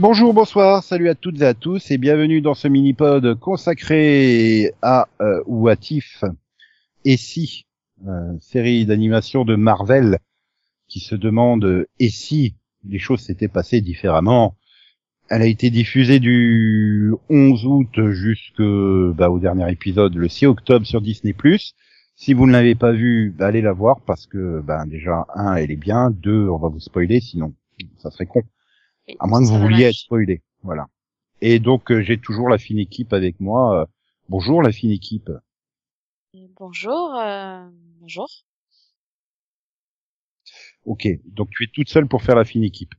Bonjour, bonsoir, salut à toutes et à tous et bienvenue dans ce mini-pod consacré à euh, ou à TIFF et si, euh, série d'animation de Marvel qui se demande euh, et si les choses s'étaient passées différemment. Elle a été diffusée du 11 août jusqu'au bah, dernier épisode le 6 octobre sur Disney+. Si vous ne l'avez pas vu, bah, allez la voir parce que ben déjà un, elle est bien, deux, on va vous spoiler, sinon ça serait con. À moins que vous vouliez être spoilé. Voilà. Et donc, euh, j'ai toujours la fine équipe avec moi. Euh, bonjour, la fine équipe. Bonjour, euh, bonjour. Ok, donc tu es toute seule pour faire la fine équipe.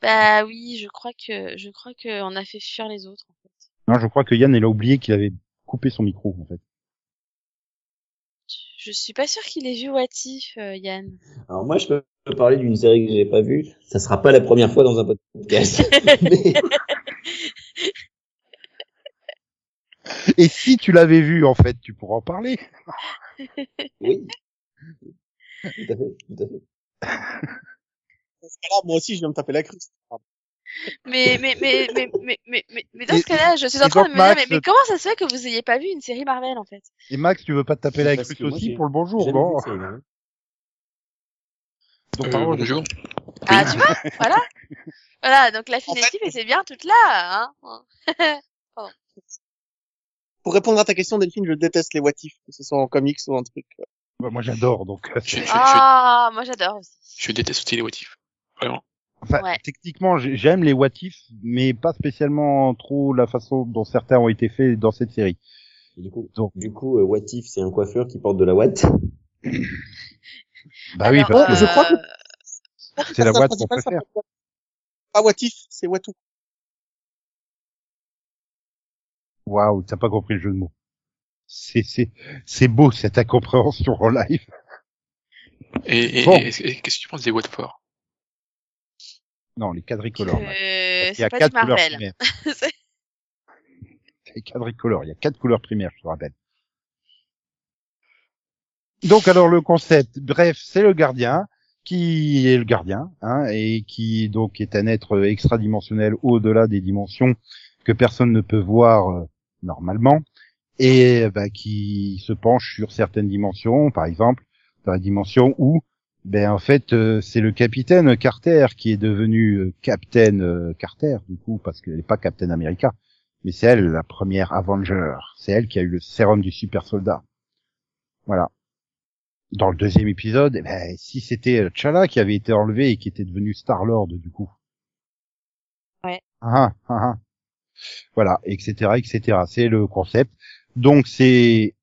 Bah oui, je crois que je crois que on a fait fuir les autres en fait. Non, je crois que Yann elle a oublié qu'il avait coupé son micro en fait. Je suis pas sûr qu'il ait vu Watif, euh, Yann. Alors moi, je peux parler d'une série que j'ai pas vue. Ça sera pas la première fois dans un podcast. Mais- Et si tu l'avais vu en fait, tu pourras en parler. Oui. Tout à fait, tout à fait. Dans ce cas-là, moi aussi, je viens me taper la cruche. Mais mais mais mais mais mais mais, mais dans Et- ce cas-là, je suis en train de donc, me dire Max, mais, mais comment ça se fait que vous ayez pas vu une série Marvel en fait? Et Max, tu veux pas te taper la moi, aussi pour le bonjour, non. Donc, Euh, pardon, je- bonjour. Ah tu vois, voilà, voilà. Donc la fine En fait- était bien toute là, hein. Pour répondre à ta question, Delphine, je déteste les what if, que ce soit en comics ou en truc. Bah, moi j'adore donc. euh, Je, je, je, Ah, moi j'adore aussi. je déteste aussi les motifs. Vraiment. Enfin, Ouais. techniquement, j'ai- j'aime les what if, mais pas spécialement trop la façon dont certains ont été faits dans cette série. Et Du coup, Donc, du coup, euh, What If, c'est un coiffeur qui porte de la Watt. bah oui, parce que je crois que- euh, c'est la ça qu'on s'appelle- préfère. Pas what if, c'est what tout. Waouh, t'as pas compris le jeu de mots. C'est c'est c'est beau cette incompréhension en live. Et, et, Bon. et- et qu'est-ce que tu penses des Watford Non, les quadricolores. Il y a pas quatre couleurs primaires. Les quadricolores. Il y a quatre couleurs primaires, je te rappelle. Donc alors le concept, bref, c'est le gardien qui est le gardien, hein, et qui donc est un être extradimensionnel au-delà des dimensions que personne ne peut voir euh, normalement, et bah, qui se penche sur certaines dimensions, par exemple dans la dimension où, ben en fait, euh, c'est le capitaine Carter qui est devenu euh, Captain euh, Carter du coup parce qu'elle n'est pas Captain America, mais c'est elle la première Avenger, c'est elle qui a eu le sérum du super soldat. Voilà dans le deuxième épisode, eh ben, si c'était T'Challa qui avait été enlevé et qui était devenu Star-Lord, du coup. Ouais. Ah, ah, ah. Voilà, etc., etc. C'est le concept. Donc, c'est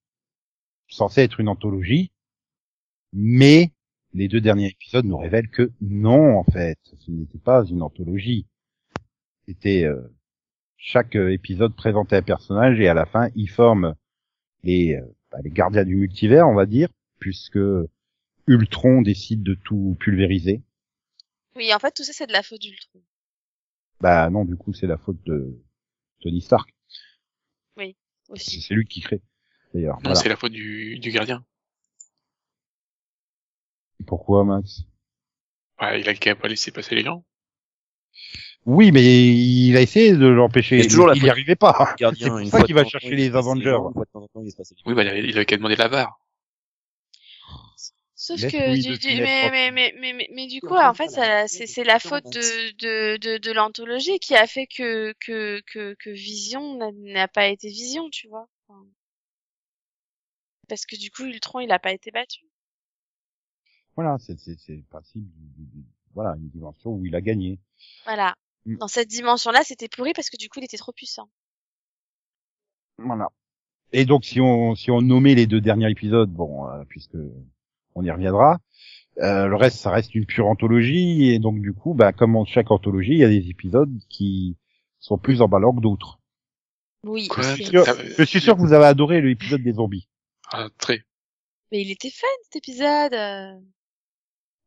censé être une anthologie, mais les deux derniers épisodes nous révèlent que non, en fait, ce n'était pas une anthologie. C'était euh, chaque euh, épisode présentait un personnage et à la fin, ils forment les, euh, bah, les gardiens du multivers, on va dire, puisque Ultron décide de tout pulvériser. Oui, en fait tout ça c'est de la faute d'Ultron. Bah non, du coup, c'est la faute de Tony Stark. Aussi. C'est lui qui crée, d'ailleurs. Non, Voilà. c'est la faute du, du gardien. Pourquoi, Max? Ouais, il a qu'à pas laisser passer les gens. Oui, mais il a essayé de l'empêcher. Il n'y arrivait pas. Gardien, C'est pour une ça fois qu'il va chercher les Avengers. Oui, bah, il a- qu'à demander la barre. Sauf que du, mais, mais, mais, mais, mais, mais du coup, en fait, c'est, la faute de, de, de, de l'anthologie qui a fait que, que, que, que Vision n'a, n'a pas été Vision, tu vois. Enfin, parce que du coup, Ultron, il a pas été battu. Voilà, c'est c'est c'est le principe du, du- du- voilà une dimension où il a gagné. Voilà. Mm. Dans cette dimension-là, c'était pourri parce que du coup, il était trop puissant. Voilà. Et donc si on si on nommait les deux derniers épisodes, bon, euh, puisque on y reviendra, euh, le reste ça reste une pure anthologie et donc du coup, bah comme en chaque anthologie, il y a des épisodes qui sont plus emballants que d'autres. Oui. Quoi c'est- Sûr- Je suis sûr que vous avez adoré l'épisode des zombies. Ah, très. Mais il était fun, cet épisode.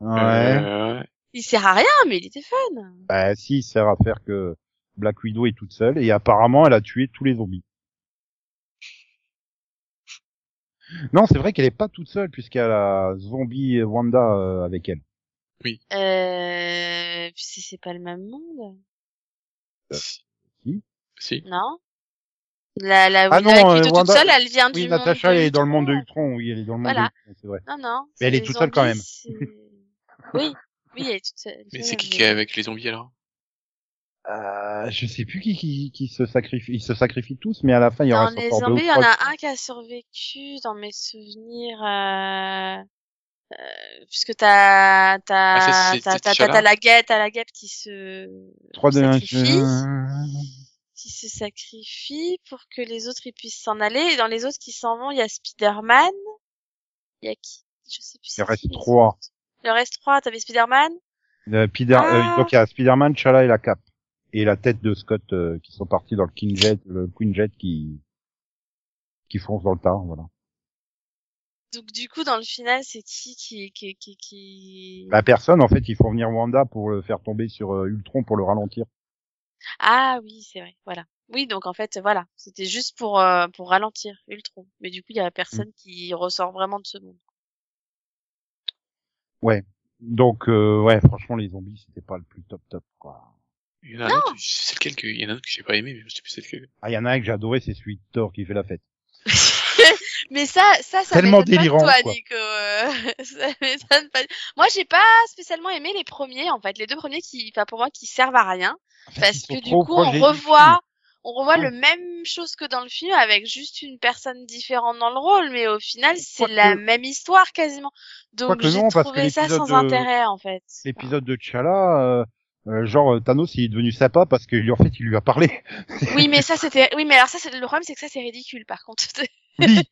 Euh. Ouais. Euh, Il sert à rien, mais il était fun. Bah si, il sert à faire que Black Widow est toute seule et apparemment elle a tué tous les zombies. Non, c'est vrai qu'elle est pas toute seule puisqu'elle a la zombie Wanda euh, avec elle. Euh, puis c'est c'est pas le même monde. Si. si. Si. Non La, la Ah Wanda non, euh, toute Wanda- seule, elle vient Oui, du Natasha monde de elle est dans le monde de Ultron. Oui, elle est dans le monde Voilà. de Ultron, c'est vrai. Non, non. Mais elle est toute seule quand même. Oui, oui, elle est toute seule. Mais c'est qui qui est avec les zombies alors? Euh, je sais plus qui, qui, qui se sacrifie. Ils se sacrifient tous, mais à la fin, il y Dans aura les encore deux ou zombies, il y en a un qui a survécu dans mes souvenirs. Euh... euh, puisque t'as t'as Ah, t'as t'as la guêpe t'as la guêpe qui se Trois de un. sacrifie qui se sacrifie pour que les autres ils puissent s'en aller et dans les autres qui s'en vont il y a Spider-Man il y a qui? Je sais plus Il c'est reste les trois. Il en reste trois t'avais Spider-Man? Euh, Pider- Ah. euh, donc il y a Spider-Man, Chala et la Cap. Et la tête de Scott euh, qui sont partis dans le King Jet, le Queen Jet qui qui fonce dans le tas, voilà. donc du coup dans le final c'est qui qui qui qui, qui... La personne, en fait, ils font venir Wanda pour le faire tomber sur euh, Ultron pour le ralentir. Ah oui, c'est vrai, voilà. Oui, donc en fait, voilà, c'était juste pour euh, pour ralentir Ultron. Mais du coup, il y a personne Mm. qui ressort vraiment de ce monde. Donc euh, ouais, franchement, les zombies, c'était pas le plus top top quoi. Il y en a un autre, c'est lequel que, il y en a un autre que j'ai pas aimé, mais je sais plus c'est lequel. Ah, il y en a un que j'ai adoré, c'est celui de Thor qui fait la fête. Mais ça, ça, ça Tellement m'étonne pas de délirant, toi, quoi. Nico. euh, ça m'étonne pas. Moi, j'ai pas spécialement aimé les premiers, en fait, les deux premiers qui, enfin pour moi, qui servent à rien, En fait, parce que du coup, on revoit, on revoit le même chose que dans le film avec juste une personne différente dans le rôle, mais au final, c'est la même histoire quasiment. Donc j'ai trouvé ça sans de- intérêt, en fait. L'épisode de T'Challa, euh, euh, genre euh, Thanos, il est devenu sympa parce que en fait, il lui a parlé. Oui, mais ça c'était, oui, mais alors ça, c'est le problème, c'est que ça c'est ridicule, par contre. Oui.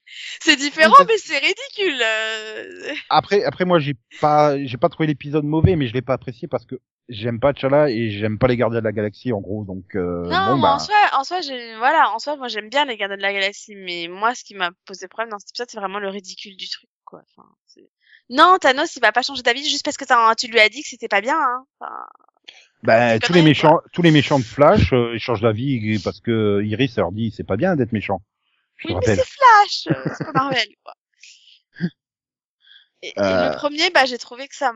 c'est différent, mais c'est ridicule. euh. Après, après moi, j'ai pas, j'ai pas trouvé l'épisode mauvais, mais je l'ai pas apprécié parce que j'aime pas T'Challa et j'aime pas les Gardiens de la Galaxie en gros, donc euh, Non, bon mais bah. en soi, en soi, voilà, en soi, moi j'aime bien les Gardiens de la Galaxie, mais moi, ce qui m'a posé problème dans cet épisode, c'est vraiment le ridicule du truc, quoi. Enfin, non, Thanos, il va pas changer d'avis juste parce que tu lui as dit que c'était pas bien, hein. Enfin, Ben, tous les méchants, tous les méchants de Flash, euh, ils changent d'avis parce que Iris leur dit c'est pas bien d'être méchant. Je oui, mais c'est Flash, euh, c'est pas Marvel, quoi. Et, et Euh. le premier, bah, j'ai trouvé que ça,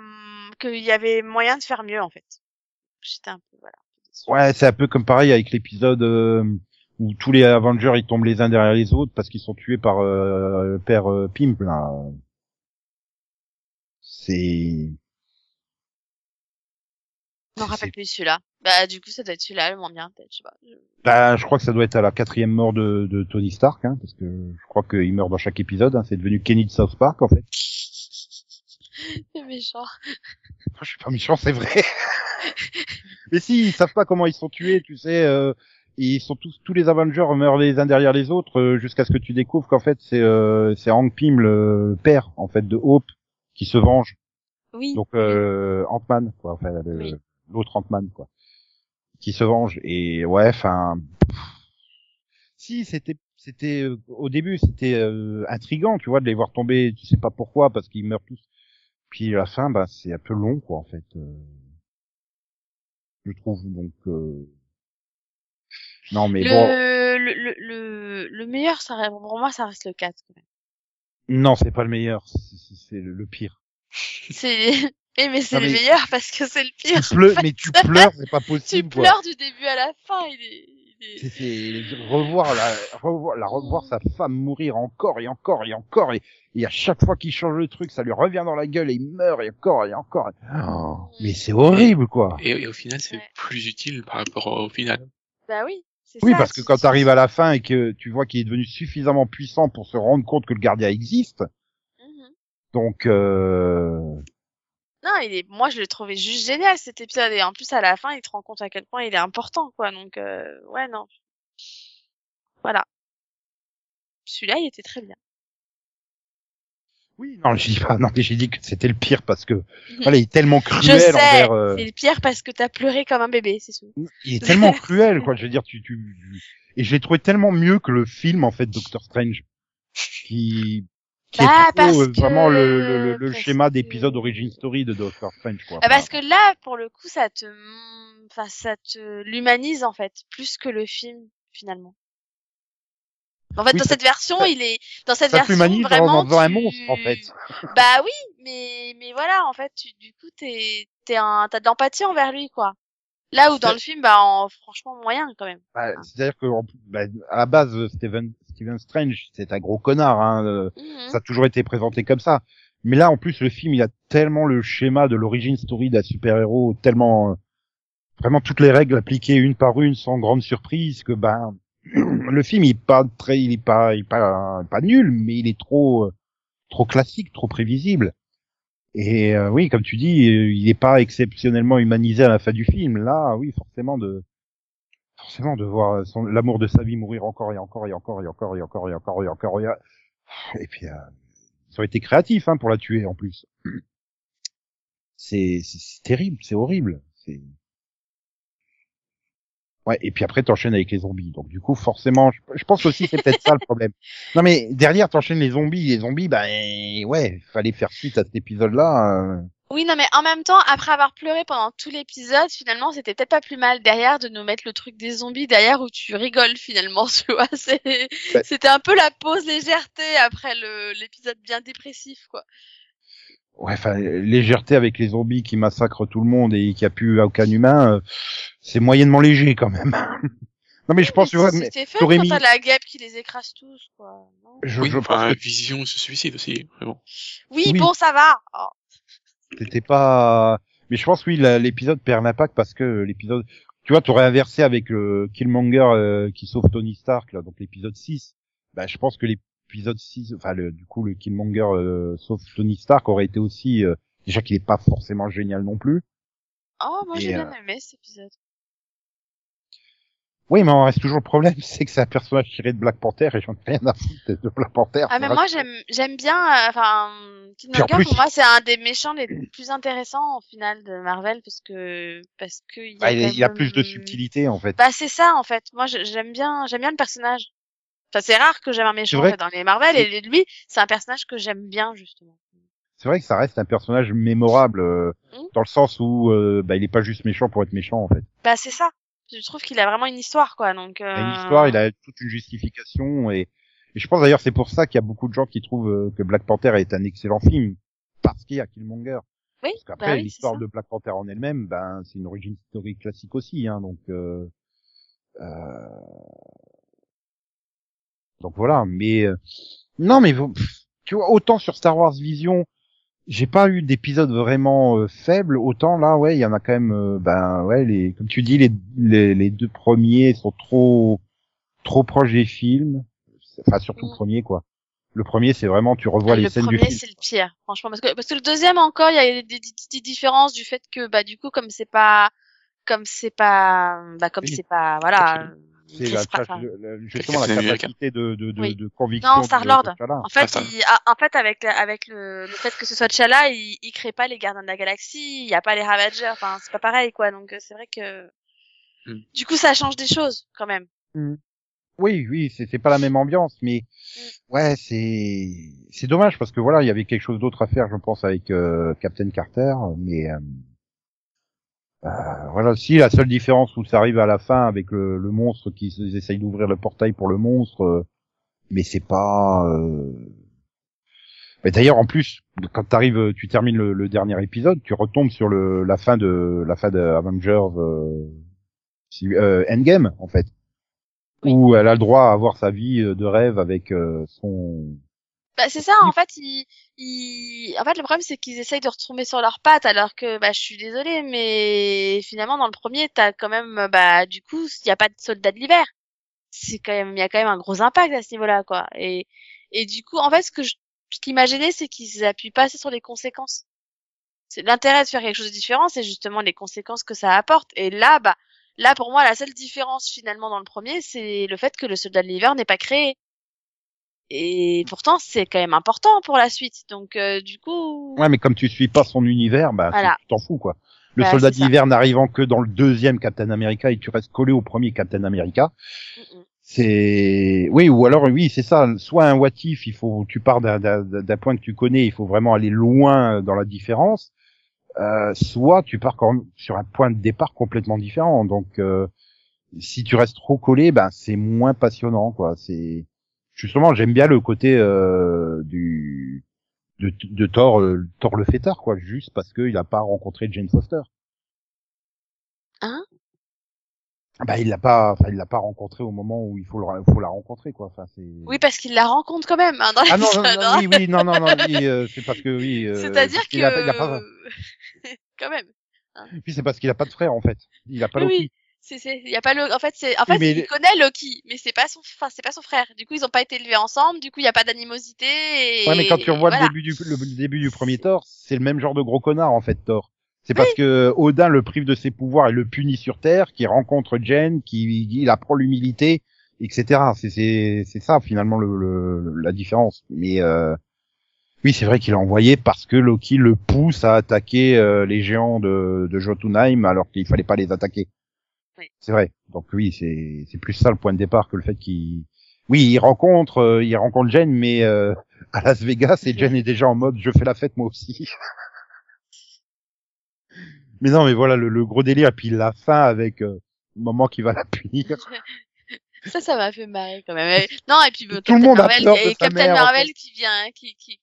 qu'il y avait moyen de faire mieux, en fait. J'étais un peu, voilà. Ouais, c'est un peu comme pareil avec l'épisode euh, où tous les Avengers ils tombent les uns derrière les autres parce qu'ils sont tués par euh, le père euh, Pimp là. C'est Je m'en rappelle plus celui-là. Bah, du coup, ça doit être celui-là, le moins bien, peut-être, je sais pas. Je- bah, je crois que ça doit être à la quatrième mort de, de Tony Stark, hein, parce que je crois qu'il meurt dans chaque épisode. Hein, c'est devenu Kenny de South Park en fait. C'est méchant. Je suis pas méchant, c'est vrai. Mais si, ils savent pas comment ils sont tués, tu sais. Euh, ils sont tous, tous les Avengers meurent les uns derrière les autres euh, jusqu'à ce que tu découvres qu'en fait c'est euh, c'est Hank Pym le père en fait de Hope qui se venge. Oui. Donc euh, Ant-Man quoi, enfin Oui. l'autre Ant-Man quoi, qui se venge. Et ouais, enfin, si c'était c'était euh, au début c'était euh, intrigant, tu vois, de les voir tomber, tu sais pas pourquoi parce qu'ils meurent tous. Puis la fin, bah c'est un peu long quoi en fait. euh, je trouve donc. euh, Non mais le, bon, le, le, le, le meilleur, ça, reste- pour moi, ça reste le 4, quand même. non c'est pas le meilleur, c'est- le, le pire. C'est, eh, mais c'est le mais- meilleur parce que c'est le pire. Tu pleures, mais tu pleures, c'est pas Tu possible quoi. pleures du début à la fin, il est, c'est est... c'est revoir la revoir, la revoir sa femme mourir encore et encore et encore et, et à chaque fois qu'il change le truc ça lui revient dans la gueule et il meurt et encore et encore Oh, mais c'est horrible quoi Et, et au final, c'est Ouais. plus utile par rapport au final. Bah oui. oui ça, parce que quand tu arrives à la fin et que tu vois qu'il est devenu suffisamment puissant pour se rendre compte que le gardien existe Mhm. donc euh... Non, il est, moi, je l'ai trouvé juste génial, cet épisode. Et en plus, à la fin, il te rend compte à quel point il est important, quoi. Donc, euh, ouais, non. Voilà. Celui-là, il était très bien. oui non je dis pas non mais j'ai dit que c'était le pire parce que voilà il est tellement Je cruel sais, envers euh, c'est le pire parce que t'as pleuré comme un bébé, c'est tout. il est tellement cruel quoi je veux dire tu tu et je l'ai trouvé tellement mieux que le film en fait Doctor Strange qui qui Bah, est parce trop, euh, que- vraiment le, le, le, schéma que- d'épisode origin story de Doctor Strange quoi Ah, parce que là, pour le coup, ça te, enfin, ça te l'humanise en fait, plus que le film finalement. En fait, Oui, dans cette version, ça- il est dans cette version vraiment. en faisant un tu- monstre en fait Bah oui, mais mais voilà, en fait, tu, du coup, t'es t'es un t'as de l'empathie envers lui quoi. Là où dans le film, bah, en, franchement, moyen, quand même. Bah, C'est-à-dire que bah, à la base, Steven, Steven Strange, c'est un gros connard. Hein, euh, Mhm. Ça a toujours été présenté comme ça. Mais là, en plus, le film, il a tellement le schéma de l'origine story d'un super-héros, tellement euh, vraiment toutes les règles appliquées une par une sans grande surprise que ben le film il est pas très, il est pas, il est pas, pas nul, mais il est trop, euh, trop classique, trop prévisible. Et euh, oui, comme tu dis, il est pas exceptionnellement humanisé à la fin du film. Là, oui, forcément de, forcément de voir son- l'amour de sa vie mourir encore et encore et encore et encore et encore et encore et encore et, et puis euh, ça aurait été créatif hein, pour la tuer en plus. C'est terrible, c'est horrible. C'est ouais. Et puis après t'enchaînes avec les zombies. Donc du coup forcément, je, pense aussi c'est peut-être ça le problème. Non mais derrière t'enchaînes les zombies, les zombies, ben ouais, fallait faire suite à cet épisode-là. euh. Oui, non, mais en même temps, après avoir pleuré pendant tout l'épisode, finalement, c'était peut-être pas plus mal derrière de nous mettre le truc des zombies derrière où tu rigoles finalement, tu vois. Ouais. C'était un peu la pause légèreté après le l'épisode bien dépressif, quoi. Ouais, enfin légèreté avec les zombies qui massacrent tout le monde et qui a plus aucun humain, euh, c'est moyennement léger quand même. non mais je pense, tu vois, mais C'était fait t'aurais quand mis- t'as la guêpe qui les écrase tous, quoi. non? Je, oui, je pense enfin, que Vision se suicide aussi, vraiment. Oui, Oui. bon, ça va. Oh. C'était pas. Mais je pense oui, l'épisode perd l'impact parce que l'épisode, tu vois, t'aurais inversé avec le Killmonger euh, qui sauve Tony Stark là, donc l'épisode 6. Bah, je pense que l'épisode 6, enfin le, du coup le Killmonger euh, sauve Tony Stark aurait été aussi euh, déjà qu'il est pas forcément génial non plus. Oh, moi j'ai bien euh, aimé cet épisode. Oui, mais on reste toujours le problème, c'est que c'est un personnage tiré de Black Panther et j'en ai rien à foutre de Black Panther. Ah mais moi j'aime j'aime bien euh, enfin en Killmonger plus- pour moi c'est un des méchants les plus intéressants au final de Marvel parce que parce que il y a, Bah, il, quand est- il a même- plus de subtilité en fait. Bah c'est ça en fait. Moi j'aime bien j'aime bien le personnage. Enfin c'est rare que j'aime un méchant en fait, dans les Marvel et lui c'est un personnage que j'aime bien justement. C'est vrai que ça reste un personnage mémorable euh, Mm. dans le sens où euh, bah, il est pas juste méchant pour être méchant en fait. Bah c'est ça. Je trouve qu'il a vraiment une histoire quoi donc. Il a une euh, histoire, il a toute une justification et, et je pense d'ailleurs c'est pour ça qu'il y a beaucoup de gens qui trouvent euh, que Black Panther est un excellent film parce qu'il y a Killmonger. Oui. Parce qu'après bah oui, c'est l'histoire de Black Panther en elle-même, ben c'est une origine historique classique aussi, hein, donc euh, euh, donc voilà. Mais euh, non, mais vous- tu vois autant sur Star Wars Vision, j'ai pas eu d'épisode vraiment euh, faible, autant là ouais il y en a quand même. euh, ben ouais les comme tu dis les, les les deux premiers sont trop trop proches des films, enfin surtout le Mm. premier quoi. Le premier c'est vraiment tu revois Ah, les le scènes du premier film. c'est le pire franchement parce que parce que le deuxième encore il y a des, des, des différences du fait que bah du coup comme c'est pas comme c'est pas bah comme c'est pas voilà C'est la, justement la capacité de, de, de, Oui. de conviction. Non, de T'Challa. En fait, Ah, il, en fait, avec avec le, le fait que ce soit T'Challa, il, il crée pas les gardiens de la galaxie, il y a pas les Ravagers, enfin c'est pas pareil quoi. Donc euh, c'est vrai que Hmm. du coup ça change des choses quand même. Oui, oui, c'est c'est pas la même ambiance, mais ouais, c'est c'est dommage parce que voilà, il y avait quelque chose d'autre à faire, je pense, avec euh, Captain Carter, mais euh, voilà, si la seule différence où ça arrive à la fin avec le, le monstre qui essaye d'ouvrir le portail pour le monstre, euh, mais c'est pas. Euh... Mais d'ailleurs, en plus, quand t'arrives, tu termines le, le dernier épisode, tu retombes sur le la fin de la fin de Avengers euh, euh, Endgame en fait Oui. où elle a le droit à avoir sa vie euh, de rêve avec euh, son. Bah c'est ça, en fait, ils, ils... en fait le problème c'est qu'ils essayent de retomber sur leurs pattes alors que bah je suis désolée mais finalement dans le premier t'as quand même bah du coup il y a pas de soldat de l'hiver. C'est quand même il y a quand même un gros impact à ce niveau-là quoi. Et et du coup en fait ce que je ce qui m'a gêné c'est qu'ils appuient pas assez sur les conséquences. C'est l'intérêt de faire quelque chose de différent, c'est justement les conséquences que ça apporte. Et là bah là pour moi la seule différence finalement dans le premier c'est le fait que le soldat de l'hiver n'est pas créé. Et pourtant, c'est quand même important pour la suite. Donc, euh, du coup, Ouais, mais comme tu suis pas son univers, bah Voilà. tu t'en fous quoi. Le Bah, soldat d'hiver n'arrivant que dans le deuxième Captain America et tu restes collé au premier Captain America, Mm, mm. c'est oui ou alors oui c'est ça. Soit un what if, il faut tu pars d'un point que tu connais, il faut vraiment aller loin dans la différence. Euh, soit tu pars quand même sur un point de départ complètement différent. Donc euh, si tu restes trop collé, ben c'est moins passionnant quoi. C'est justement j'aime bien le côté euh, du de, de Thor, euh, Thor le fêtard quoi, juste parce qu'il a pas rencontré Jane Foster. Hein? Bah, il l'a pas, enfin, il l'a pas rencontré au moment où il faut, le, faut la rencontrer, quoi. Enfin, c'est. Oui, parce qu'il la rencontre quand même hein, dans Ah non, non, non, hein. oui, oui, non, non, non, oui, euh, c'est parce que oui. euh, C'est-à-dire que qu'il a- il a pas, quand même. puis c'est parce qu'il a pas de frère en fait. Il a pas oui. C'est c'est il y a pas le en fait c'est en fait mais il connaît Loki mais c'est pas son enfin c'est pas son frère. Du coup, ils ont pas été élevés ensemble, du coup, il y a pas d'animosité et Ouais, mais quand tu revois voilà. le début du le, le début du premier Thor, c'est le même genre de gros connard en fait Thor. C'est parce que Odin le prive de ses pouvoirs et le punit sur Terre, qui rencontre Jen, qui il apprend l'humilité, etc. C'est c'est c'est ça finalement le, le- la différence. Mais euh, oui, c'est vrai qu'il a envoyé parce que Loki le pousse à attaquer euh, les géants de, de Jotunheim alors qu'il fallait pas les attaquer. Oui. C'est vrai. Donc oui, c'est c'est plus ça le point de départ que le fait qu'il oui, il rencontre euh, il rencontre Jen mais euh, à Las Vegas et Jen est déjà en mode je fais la fête moi aussi. mais non, mais voilà le, le gros délire et puis la fin avec euh, le moment qui va la punir. Ça, ça m'a fait marrer quand même. Non, et puis Tout le Captain monde a Marvel, peur de et Captain mère, en Marvel fait. qui vient, qui, qui,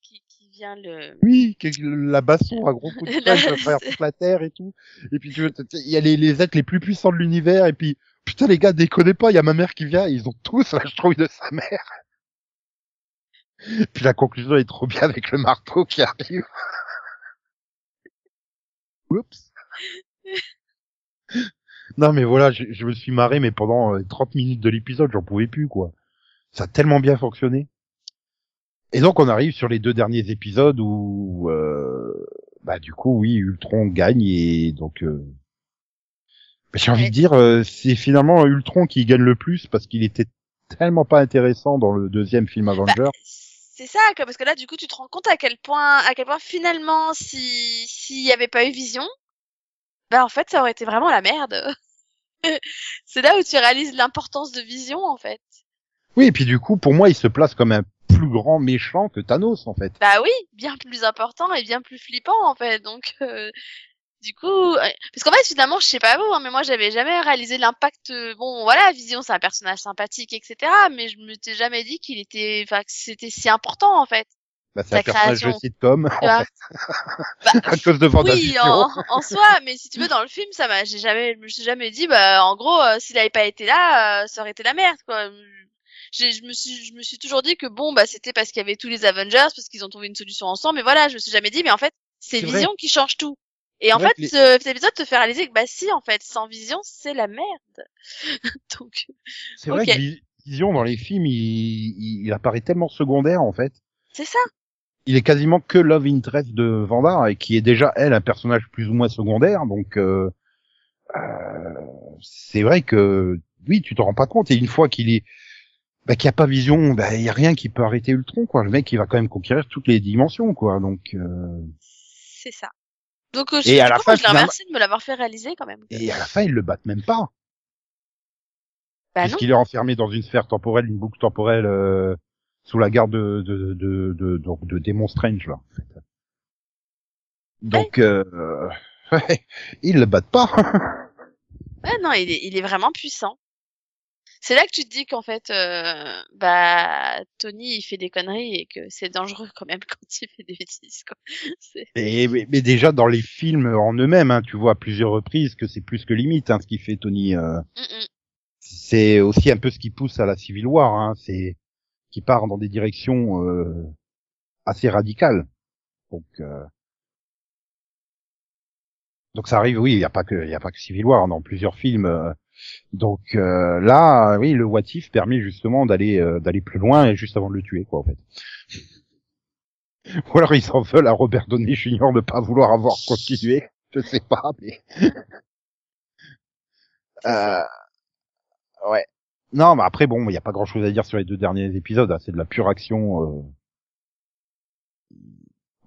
le. Oui, la baston à gros coups de La- toute la terre et tout. Et puis tu il y a les, les êtres les plus puissants de l'univers et puis putain les gars déconnez pas, il y a ma mère qui vient, ils ont tous la trouille de sa mère. Puis la conclusion est trop bien avec le marteau qui arrive. Oups. Non mais voilà, je, je me suis marré mais pendant euh, 30 minutes de l'épisode, j'en pouvais plus quoi. Ça a tellement bien fonctionné. Et donc on arrive sur les deux derniers épisodes où euh, bah du coup oui, Ultron gagne et donc euh, bah, j'ai envie de dire euh, c'est finalement Ultron qui gagne le plus parce qu'il était tellement pas intéressant dans le deuxième film Avenger. Bah, c'est ça, quoi, parce que là, du coup, tu te rends compte à quel point, à quel point finalement, si s'il y avait pas eu Vision, bah en fait, ça aurait été vraiment la merde. c'est là où tu réalises l'importance de Vision, en fait. Oui, et puis du coup pour moi il se place comme un plus grand méchant que Thanos en fait. Bah oui, bien plus important et bien plus flippant, en fait. Donc, euh, du coup, ouais. parce qu'en fait, finalement, je sais pas vous, hein, mais moi, j'avais jamais réalisé l'impact. euh, Bon, voilà, Vision, c'est un personnage sympathique, etc. Mais je me t'ai jamais dit qu'il était, enfin, que c'était si important, en fait. Bah, c'est un personnage de sitcom vois en fait Bah, à cause de Oui, en, en soi, mais si tu veux, dans le film, ça m'a, j'ai jamais, je me suis jamais dit, bah, en gros, euh, s'il avait pas été là, euh, ça aurait été la merde, quoi. Je me suis, je me suis toujours dit que bon, bah, c'était parce qu'il y avait tous les Avengers, parce qu'ils ont trouvé une solution ensemble, mais voilà, je me suis jamais dit, mais en fait, c'est vrai. Vision qui change tout. Et en fait, les- ce- cet épisode te fait réaliser que, bah, si, en fait, sans Vision, c'est la merde. Donc, C'est vrai que Vi- Vision dans les films il, il, apparaît tellement secondaire en fait. c'est ça. il est quasiment que love interest de Vanda et qui est déjà elle un personnage plus ou moins secondaire donc euh, euh, c'est vrai que oui tu te rends pas compte et une fois qu'il est bah, qu'il y a pas vision bah il y a rien qui peut arrêter Ultron quoi le mec il va quand même conquérir toutes les dimensions quoi donc euh, C'est ça. Donc, euh, Et à la coup, fin, je le remercie de me l'avoir fait réaliser quand même. et à la fin ils le battent même pas Bah puisqu'il est enfermé dans une sphère temporelle une boucle temporelle euh, sous la garde de de de de, de, de Demon Strange là en fait. donc euh, ouais, ils le battent pas Ouais, non, il est, il est vraiment puissant. C'est là que tu te dis qu'en fait, euh, bah, Tony, il fait des conneries et que c'est dangereux quand même quand il fait des bêtises, quoi. Et, mais, mais déjà dans les films en eux-mêmes, hein, tu vois à plusieurs reprises que c'est plus que limite hein, ce qu'il fait Tony. euh, Mm, mm. c'est aussi un peu ce qui pousse à la Civil War, hein, c'est qui part dans des directions euh, assez radicales. Donc euh, donc ça arrive, oui, il y a pas que il y a pas que Civil War dans plusieurs films. euh, donc euh, là, oui, le What If permet justement d'aller euh, d'aller plus loin et juste avant de le tuer, quoi, en fait. Ou alors ils s'en veulent à Robert Downey Jr. de pas vouloir avoir continué. Je sais pas, mais. Euh, ouais. Non, mais après bon, il y a pas grand chose à dire sur les deux derniers épisodes. hein, C'est de la pure action. euh,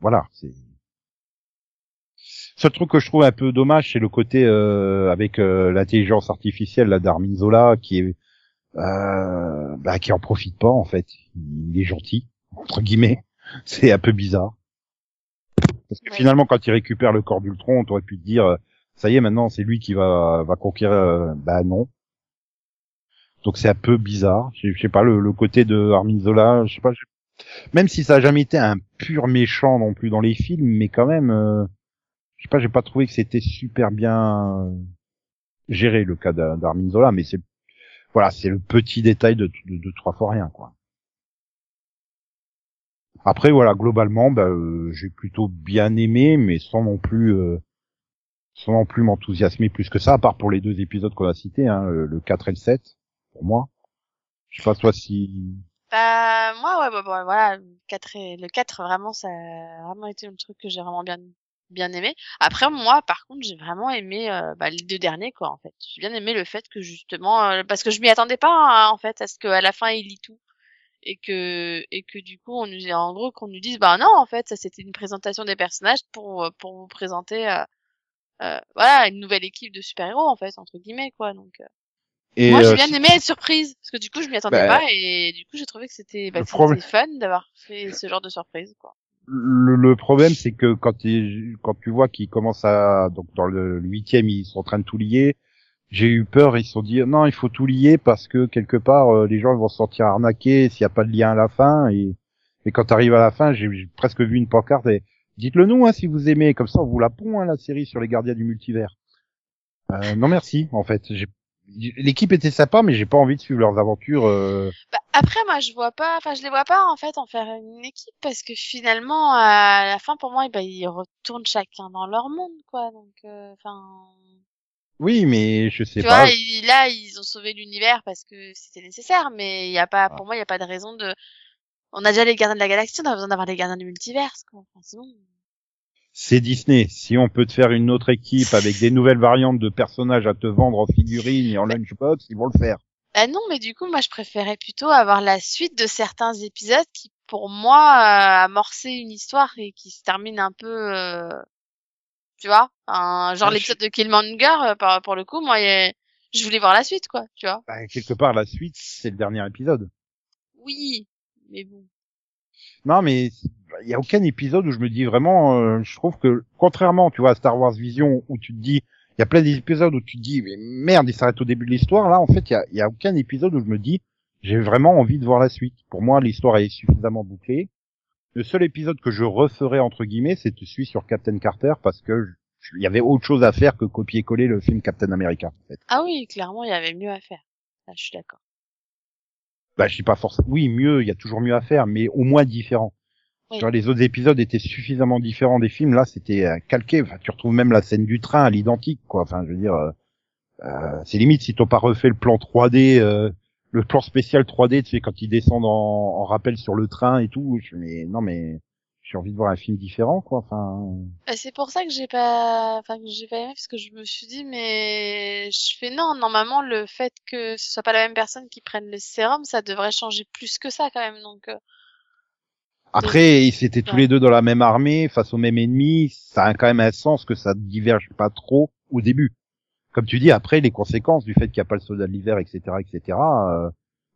Voilà, c'est. Seul truc que je trouve un peu dommage, c'est le côté euh, avec euh, l'intelligence artificielle là d'Armin Zola qui est euh, bah, qui en profite pas en fait. Il est gentil entre guillemets. C'est un peu bizarre. Parce que Ouais. finalement, quand il récupère le corps d'Ultron, on aurait pu te dire, euh, ça y est, maintenant c'est lui qui va va conquérir. euh, bah non. Donc c'est un peu bizarre. Je je sais pas le, le côté de Armin Zola. Je sais pas. je- Même si ça a jamais été un pur méchant non plus dans les films, mais quand même, euh, je sais pas, j'ai pas trouvé que c'était super bien euh, gérer le cas d'A- d'Armin Zola, mais c'est voilà, c'est le petit détail de, trois fois rien, quoi. Après, voilà, globalement, bah, euh, j'ai plutôt bien aimé, mais sans non plus, euh, sans non plus m'enthousiasmer plus que ça, à part pour les deux épisodes qu'on a cités, hein, le le 4 et le 7, pour moi. Je sais pas toi si. Bah, moi, ouais, bah, bah, voilà, le 4, et- le 4, vraiment, ça a vraiment été le truc que j'ai vraiment bien, bien aimé. Après, moi, par contre, j'ai vraiment aimé, euh, bah, les deux derniers, quoi, en fait. J'ai bien aimé le fait que, justement, euh, parce que je m'y attendais pas, hein, en fait, à ce qu'à la fin, il lit tout. Et que, et que, du coup, on nous, en gros, qu'on nous dise, bah, non, en fait, ça, c'était une présentation des personnages pour, euh, pour vous présenter, euh, euh, voilà, une nouvelle équipe de super-héros, en fait, entre guillemets, quoi, donc, euh, Et, moi, j'ai bien aimé être surprise parce que du coup, je m'y attendais Bah, pas et du coup, j'ai trouvé que c'était bah, fun d'avoir fait ce genre de surprise quoi. Le, le problème, c'est que quand, quand tu vois qu'ils commencent à, donc dans le huitième, ils sont en train de tout lier. J'ai eu peur, ils se sont dit non, il faut tout lier parce que quelque part euh, les gens vont se sentir arnaqués s'il n'y a pas de lien à la fin. Et, et quand tu arrives à la fin, j'ai presque vu une pancarte. Et, Dites-le nous hein, si vous aimez, comme ça on vous la pond hein, la série sur les gardiens du multivers. Euh, non merci, en fait. L'équipe était sympa, mais j'ai pas envie de suivre leurs aventures. euh, Bah, après, moi, je vois pas, enfin, je les vois pas en fait en faire une équipe parce que finalement, à la fin, pour moi, bah, ils retournent chacun dans leur monde quoi. Donc, euh, enfin, Oui, mais je sais tu pas. vois, là, ils ont sauvé l'univers parce que c'était nécessaire, mais il y a pas, pour moi, il y a pas de raison de. On a déjà les gardiens de la galaxie, on a besoin d'avoir les gardiens du multivers quoi. Enfin, bon. c'est Disney. Si on peut te faire une autre équipe avec des nouvelles variantes de personnages à te vendre en figurines et en lunchbox, ils vont le faire. Bah non, mais du coup, moi, je préférais plutôt avoir la suite de certains épisodes qui, pour moi, euh, amorçaient une histoire et qui se termine un peu, euh, tu vois, un, genre Ah, je l'épisode de Killmonger, euh, par- pour le coup, moi, y je voulais voir la suite, quoi, tu vois. Bah, quelque part, la suite, c'est le dernier épisode. Oui, mais bon. Non, mais il y a aucun épisode où je me dis vraiment, euh, je trouve que contrairement, tu vois, à Star Wars Vision, où tu te dis, il y a plein d'épisodes où tu te dis, mais merde, il s'arrête au début de l'histoire. Là, en fait, il y a, il y a aucun épisode où je me dis, j'ai vraiment envie de voir la suite. Pour moi, l'histoire est suffisamment bouclée. Le seul épisode que je referais entre guillemets, c'est celui sur Captain Carter parce que il y avait autre chose à faire que copier-coller le film Captain America. En fait. Ah oui, clairement, il y avait mieux à faire. Là, je suis d'accord. Bah, je dis pas forcément. Oui, mieux, il y a toujours mieux à faire, mais au moins différent. Oui. Tu vois, les autres épisodes étaient suffisamment différents des films. Là, c'était euh, calqué. Enfin, tu retrouves même la scène du train à l'identique, quoi. Enfin, je veux dire, euh, euh, c'est limite si t'as pas refait le plan 3D, euh, le plan spécial 3D, tu sais, quand ils descendent en, en rappel sur le train et tout. Je, mais non, mais j'ai envie de voir un film différent, quoi. Enfin, c'est pour ça que j'ai pas, enfin, que j'ai pas aimé parce que je me suis dit, mais je fais non, normalement, le fait que ce soit pas la même personne qui prenne le sérum, ça devrait changer plus que ça, quand même, donc, euh, Après, ils étaient tous les deux dans la même armée, face au même ennemi. Ça a quand même un sens que ça diverge pas trop au début. Comme tu dis, après, les conséquences du fait qu'il n'y a pas le soldat de l'hiver, etc., etc., euh,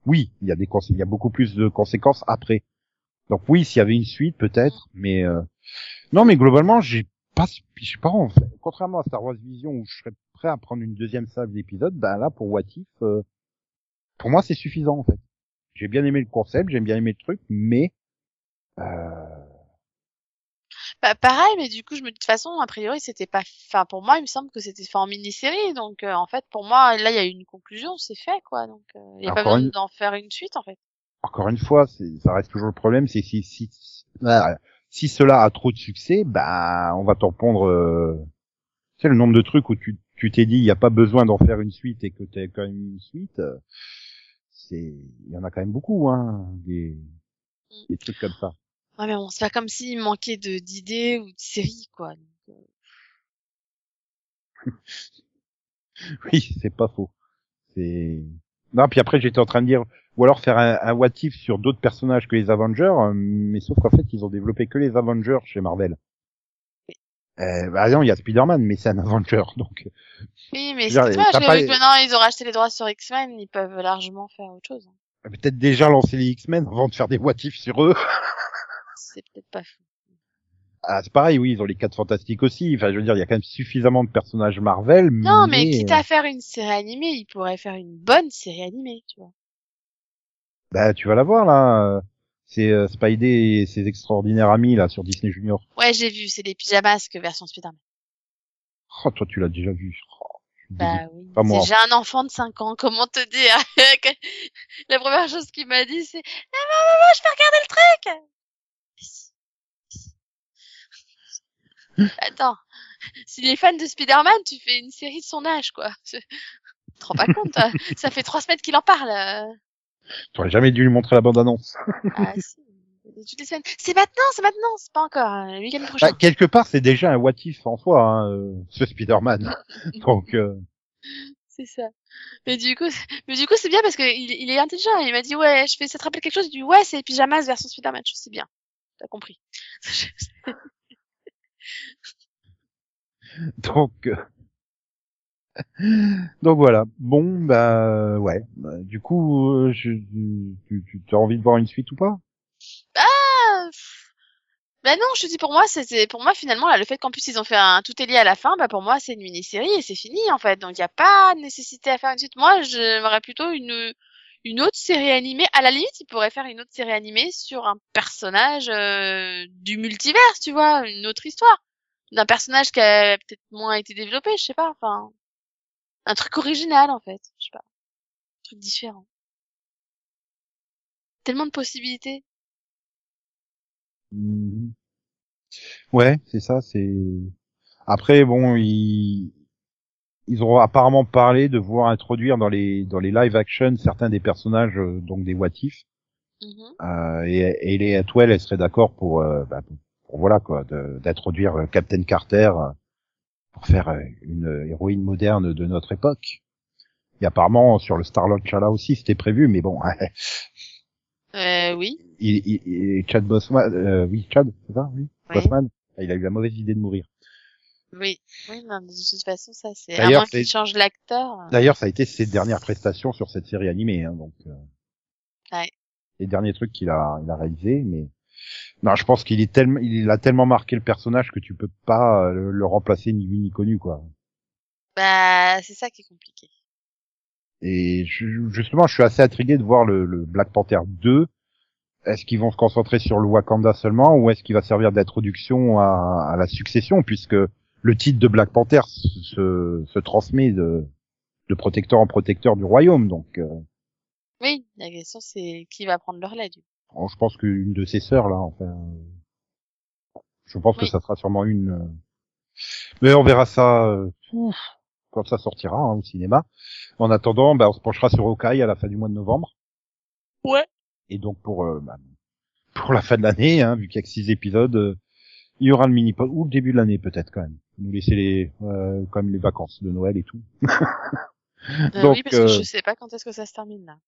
oui, il y a des il y a beaucoup plus de conséquences après. Donc oui, s'il y avait une suite, peut-être, mais euh, non, mais globalement, j'ai pas, j'ai pas, en fait, contrairement à Star Wars Vision où je serais prêt à prendre une deuxième salle d'épisodes, ben là, pour What If, euh, pour moi, c'est suffisant, en fait. J'ai bien aimé le concept, j'ai bien aimé le truc, mais euh, Bah, pareil, mais du coup, je me dis, de toute façon, a priori, c'était pas, enfin, pour moi, il me semble que c'était fait en mini-série, donc, euh, en fait, pour moi, là, il y a eu une conclusion, c'est fait, quoi, donc, euh, il y a pas besoin une- d'en faire une suite, en fait. encore une fois, ça reste toujours le problème, c'est si si ah, si cela a trop de succès, bah on va t'en pondre. Euh, tu sais le nombre de trucs où tu tu t'es dit il n'y a pas besoin d'en faire une suite et que t'as quand même une suite, euh, c'est il y en a quand même beaucoup hein des des trucs comme ça. Ouais, mais bon, c'est pas comme s'il manquait de, d'idées ou de séries, quoi. donc, euh, Oui, c'est pas faux. C'est non puis après j'étais en train de dire ou alors faire un, un what if sur d'autres personnages que les Avengers, euh, mais sauf qu'en fait ils ont développé que les Avengers chez Marvel. Euh, bah non, il y a Spider-Man, mais c'est un Avenger, donc Oui, mais c'est pas- maintenant, ils ont racheté les droits sur X-Men, ils peuvent largement faire autre chose. hein. peut-être déjà lancer les X-Men avant de faire des what if sur eux. C'est peut-être pas fou. Ah, c'est pareil, oui, ils ont les quatre fantastiques aussi. Enfin, je veux dire, il y a quand même suffisamment de personnages Marvel. Non, mais mais quitte à faire une série animée, ils pourraient faire une bonne série animée, tu vois. Bah, tu vas la voir là. C'est euh, Spidey et ses extraordinaires amis là sur Disney Junior. Ouais, j'ai vu, c'est les pyjamasques version Spider-Man. Oh, toi, tu l'as déjà vu. Oh, Bah oui. J'ai un enfant de 5 ans, comment te dire? La première chose qu'il m'a dit, c'est « Maman, maman, je peux regarder le truc !» Attends, s'il est fan de Spider-Man, tu fais une série de son âge, quoi. Tu te rends pas compte toi Ça fait trois semaines qu'il en parle. euh. T'aurais jamais dû lui montrer la bande-annonce. Ah si, toutes les semaines. C'est maintenant, c'est maintenant, c'est pas encore. euh, Le week-end prochain. Bah, quelque part, c'est déjà un what if en soi, hein, euh, ce Spider-Man. Donc, euh, C'est ça. Mais du coup, c'est- mais du coup, c'est bien parce que il, il est intelligent. Il m'a dit ouais, je fais, ça te rappelle quelque chose? Lui dis ouais, c'est pyjamas version Spider-Man. Je sais bien. T'as compris. donc, euh, donc voilà. Bon, bah ouais. Bah, du coup, euh, je, tu, tu as envie de voir une suite ou pas? Ah, bah non, je te dis pour moi, c'était pour moi finalement là, le fait qu'en plus ils ont fait un tout est lié à la fin, bah pour moi c'est une mini-série et c'est fini en fait. Donc il y a pas nécessité à faire une suite. Moi, j'aimerais plutôt une une autre série animée. À la limite, ils pourraient faire une autre série animée sur un personnage euh, du multivers, tu vois, une autre histoire d'un personnage qui a peut-être moins été développé, je sais pas. Enfin, un truc original en fait, je sais pas, un truc différent. Tellement de possibilités. Mhm. Ouais, c'est ça. C'est après bon, ils ils ont apparemment parlé de vouloir introduire dans les dans les live action certains des personnages euh, donc des what if. Mhm. Euh, et, et les Atwell, elle serait d'accord pour, euh, bah, pour, pour, voilà quoi, d'introduire euh, Captain Carter euh, pour faire euh, une héroïne moderne de notre époque. Et apparemment sur le Star-Lord Chala aussi c'était prévu, mais bon, Euh, oui. il, il, il- Chad Bossman, euh, oui Chad, c'est ça, oui, Oui. Bossman, il a eu la mauvaise idée de mourir. Oui, oui, non, de toute façon, ça, c'est, à moins qu'il change l'acteur. euh, D'ailleurs, ça a été ses dernières prestations sur cette série animée, hein, donc euh, Ouais. les derniers trucs qu'il a, il a réalisé, mais non, je pense qu'il est tellement, il a tellement marqué le personnage que tu peux pas euh, le, le remplacer ni vu ni connu, quoi. Bah, c'est ça qui est compliqué. Et je- justement, je suis assez intrigué de voir le, le Black Panther 2. Est-ce qu'ils vont se concentrer sur le Wakanda seulement, ou est-ce qu'il va servir d'introduction à, à la succession, puisque le titre de Black Panther se, se, transmet de, de protecteur en protecteur du royaume, donc. euh, Oui, la question, c'est qui va prendre le relais. Alors, je pense qu'une de ses sœurs là, enfin, je pense que ça sera sûrement une. euh, Mais on verra ça euh, quand ça sortira hein, au cinéma. En attendant, bah, on se penchera sur Hawkeye à la fin du mois de novembre. Ouais. Et donc pour euh, bah, pour la fin de l'année, hein, vu qu'il y a que six épisodes, euh, il y aura le mini pod ou le début de l'année peut-être quand même. Nous laisser les euh, comme les vacances de Noël et tout. Euh, Donc, oui, parce que euh, je sais pas quand est-ce que ça se termine, là.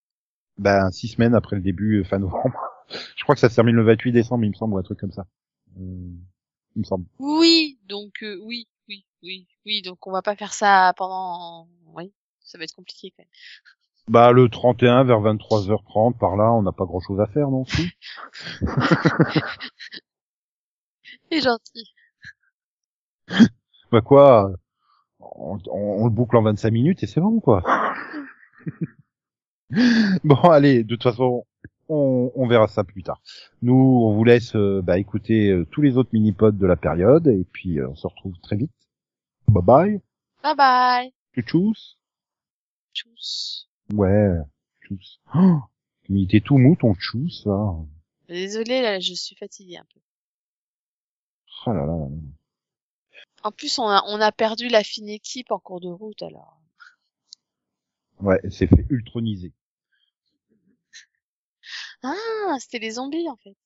Ben six semaines après le début euh, fin novembre. je crois que ça se termine le 28 décembre, il me semble, ou un truc comme ça. Euh, il me semble. Oui, donc, euh, oui, oui, oui, oui, donc on va pas faire ça pendant, oui, ça va être compliqué, quand même. Bah le 31 vers 23h30 par là, on n'a pas grand chose à faire non plus. C'est gentil. Bah quoi on, on- on le boucle en 25 minutes et c'est bon quoi. bon allez, de toute façon, on, on verra ça plus tard. Nous, on vous laisse euh, bah, écouter euh, tous les autres mini-pods de la période et puis euh, on se retrouve très vite. Bye bye. Bye bye. Tchous. Tchuss. Ouais, tchous. Oh, il était tout mou ton tchous là. Désolée, là, je suis fatiguée un peu. Oh là là. là. En plus, on a, on a perdu la fine équipe en cours de route, alors. Ouais, c'est fait ultroniser. Ah, c'était les zombies, en fait.